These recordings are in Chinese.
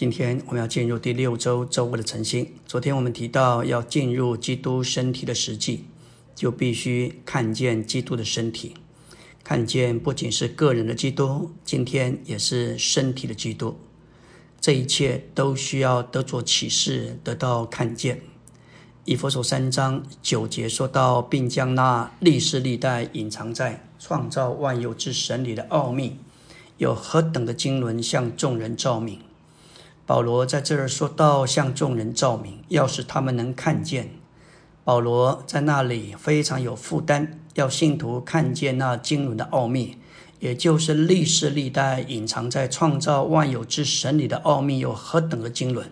今天我们要进入第六周周五的晨星。昨天我们提到，要进入基督身体的实际，就必须看见基督的身体，看见不仅是个人的基督，今天也是身体的基督。这一切都需要得着启示，得到看见。以佛所三章九节说到，并将那历世历代隐藏在创造万有之神里的奥秘，有何等的经纶向众人照明。保罗在这儿说到向众人照明，要使他们能看见。保罗在那里非常有负担，要信徒看见那经纶的奥秘，也就是历世历代隐藏在创造万有之神里的奥秘有何等的经纶。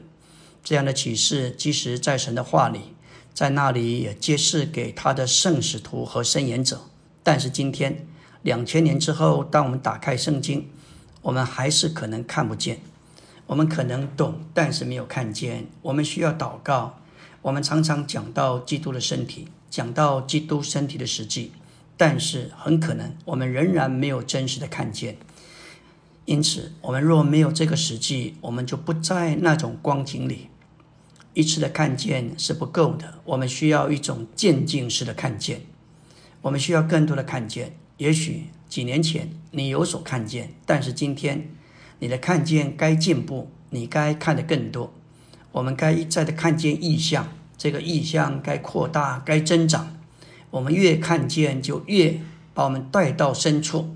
这样的启示，即使在神的话里，在那里也揭示给他的圣使徒和申言者。但是今天两千年之后，当我们打开圣经，我们还是可能看不见。我们可能懂，但是没有看见。我们需要祷告。我们常常讲到基督的身体，讲到基督身体的实际，但是很可能我们仍然没有真实的看见。因此，我们若没有这个实际，我们就不在那种光景里。一次的看见是不够的，我们需要一种渐进式的看见。我们需要更多的看见。也许几年前你有所看见，但是今天。你的看见该进步，你该看得更多。我们该一再的看见意象，这个意象该扩大，该增长。我们越看见，就越把我们带到深处，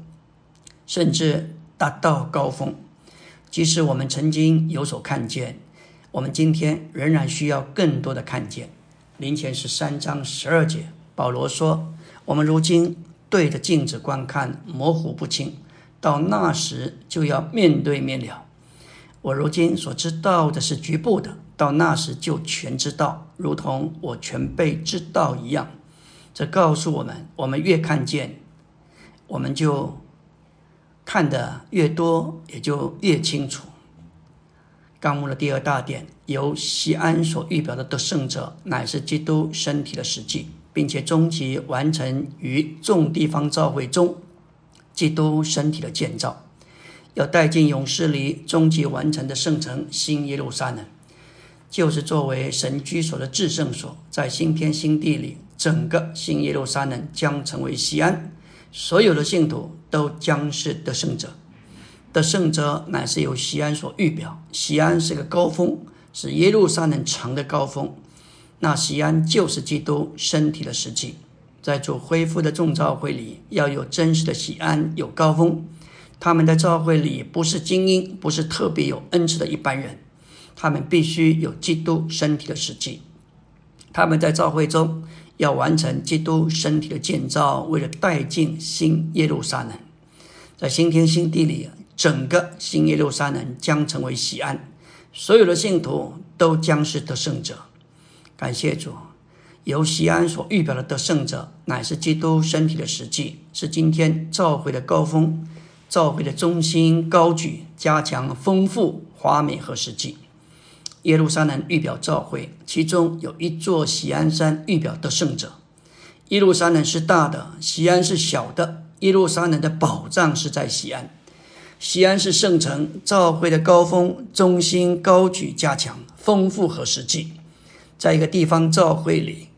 甚至达到高峰。即使我们曾经有所看见，我们今天仍然需要更多的看见。林前十三章十二节，保罗说：“我们如今对着镜子观看，模糊不清。”到那时就要面对面了。我如今所知道的是局部的，到那时就全知道，如同我全被知道一样。这告诉我们：我们越看见，我们就看得越多，也就越清楚。纲目的第二大点，由西安所预表的得胜者，乃是基督身体的实际，并且终极完成于众地方教会中。基督身体的建造，要带进勇士里终极完成的圣城新耶路撒冷，就是作为神居所的至圣所，在新天新地里，整个新耶路撒冷将成为西安，所有的信徒都将是得胜者。得胜者乃是由西安所预表，西安是个高峰，是耶路撒冷城的高峰，那西安就是基督身体的实际。在主恢复的众召会里，要有真实的喜安，有高峰。他们在召会里不是精英，不是特别有恩赐的一般人，他们必须有基督身体的实际。他们在召会中要完成基督身体的建造，为了带进新耶路撒冷。在新天新地里，整个新耶路撒冷将成为喜安，所有的信徒都将是得胜者。感谢主。由西安所预表的得胜者，乃是基督身体的实际，是今天召会的高峰，召会的中心高举、加强、丰富、华美和实际。耶路撒冷预表召会，其中有一座西安山预表得胜者。耶路撒冷是大的，西安是小的。耶路撒冷的宝藏是在西安，西安是圣城，召会的高峰，中心高举、加强、丰富和实际，在一个地方召会里。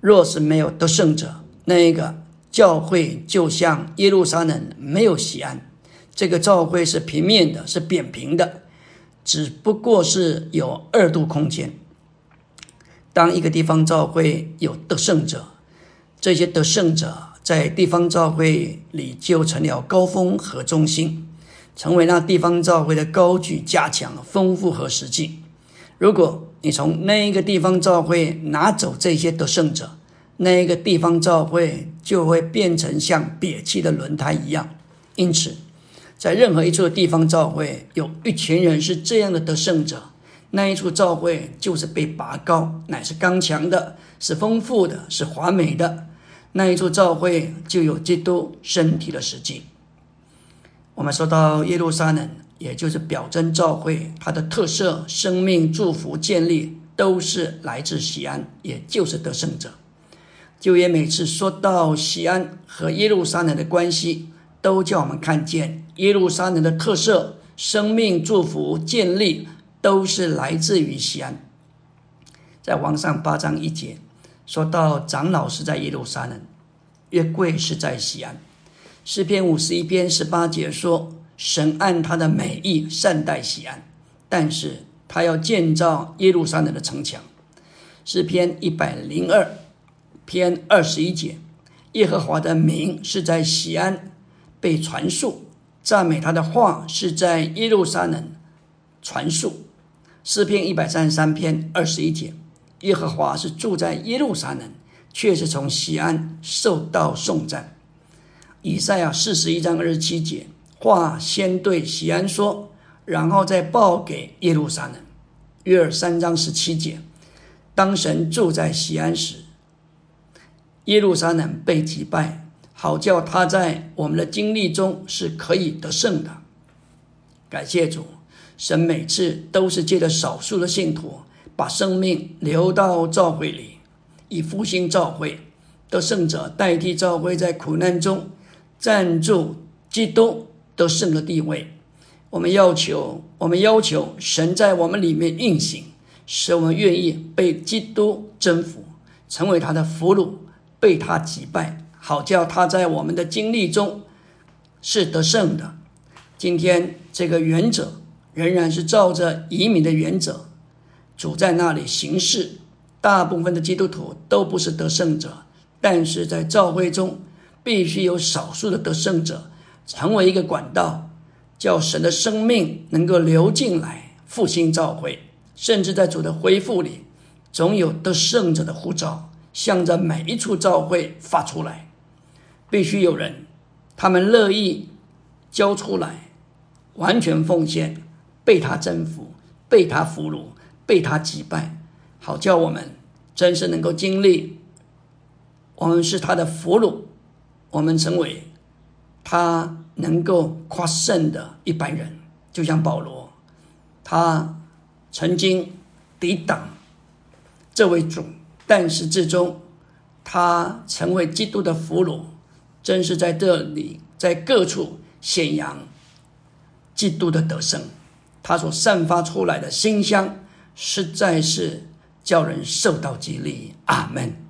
若是没有得胜者，那个教会就像耶路撒冷没有西安，这个教会是平面的，是扁平的，只不过是有二度空间。当一个地方教会有得胜者，这些得胜者在地方教会里就成了高峰和中心，成为那地方教会的高举、加强、丰富和实际。如果你从那一个地方教会拿走这些得胜者，那一个地方教会就会变成像瘪气的轮胎一样。因此，在任何一处地方教会有一群人是这样的得胜者，那一处教会就是被拔高，乃是刚强的，是丰富的，是华美的。那一处教会就有基督身体的实际。我们说到耶路撒冷。也就是表征教会它的特色、生命、祝福、建立，都是来自西安，也就是得胜者。就业每次说到西安和耶路撒冷的关系，都叫我们看见耶路撒冷的特色、生命、祝福、建立，都是来自于西安。在王上八章一节说到，长老是在耶路撒冷，约柜是在西安。诗篇五十一篇十八节说，神按他的美意善待西安，但是他要建造耶路撒冷的城墙。诗篇一百零二篇二十一节，耶和华的名是在西安被传述，赞美他的话是在耶路撒冷传述。诗篇一百三十三篇二十一节。耶和华是住在耶路撒冷，却是从西安受到颂赞。以赛亚四十一章二十七节，话先对西安说，然后再报给耶路撒冷。约尔三章十七节，当神住在西安时，耶路撒冷被击败，好叫他在我们的经历中是可以得胜的。感谢主，神每次都是借着少数的信徒。把生命留到教会里，以复兴教会的圣者代替教会，在苦难中站住基督得胜的地位。我们要求，我们要求神在我们里面运行，使我们愿意被基督征服，成为他的俘虏，被他击败，好叫他在我们的经历中是得胜的。今天这个原则仍然是照着移民的原则。主在那里行事，大部分的基督徒都不是得胜者，但是在教会中，必须有少数的得胜者，成为一个管道，叫神的生命能够流进来，复兴教会。甚至在主的恢复里，总有得胜者的护照，向着每一处教会发出来。必须有人，他们乐意交出来，完全奉献，被他征服，被他俘虏。被他击败，好叫我们真是能够经历，我们是他的俘虏，我们成为他能够夸胜的一般人。就像保罗，他曾经抵挡这位主，但是最终他成为基督的俘虏，正是在这里在各处显扬基督的得胜，他所散发出来的馨香。实在是叫人受到激励。阿门。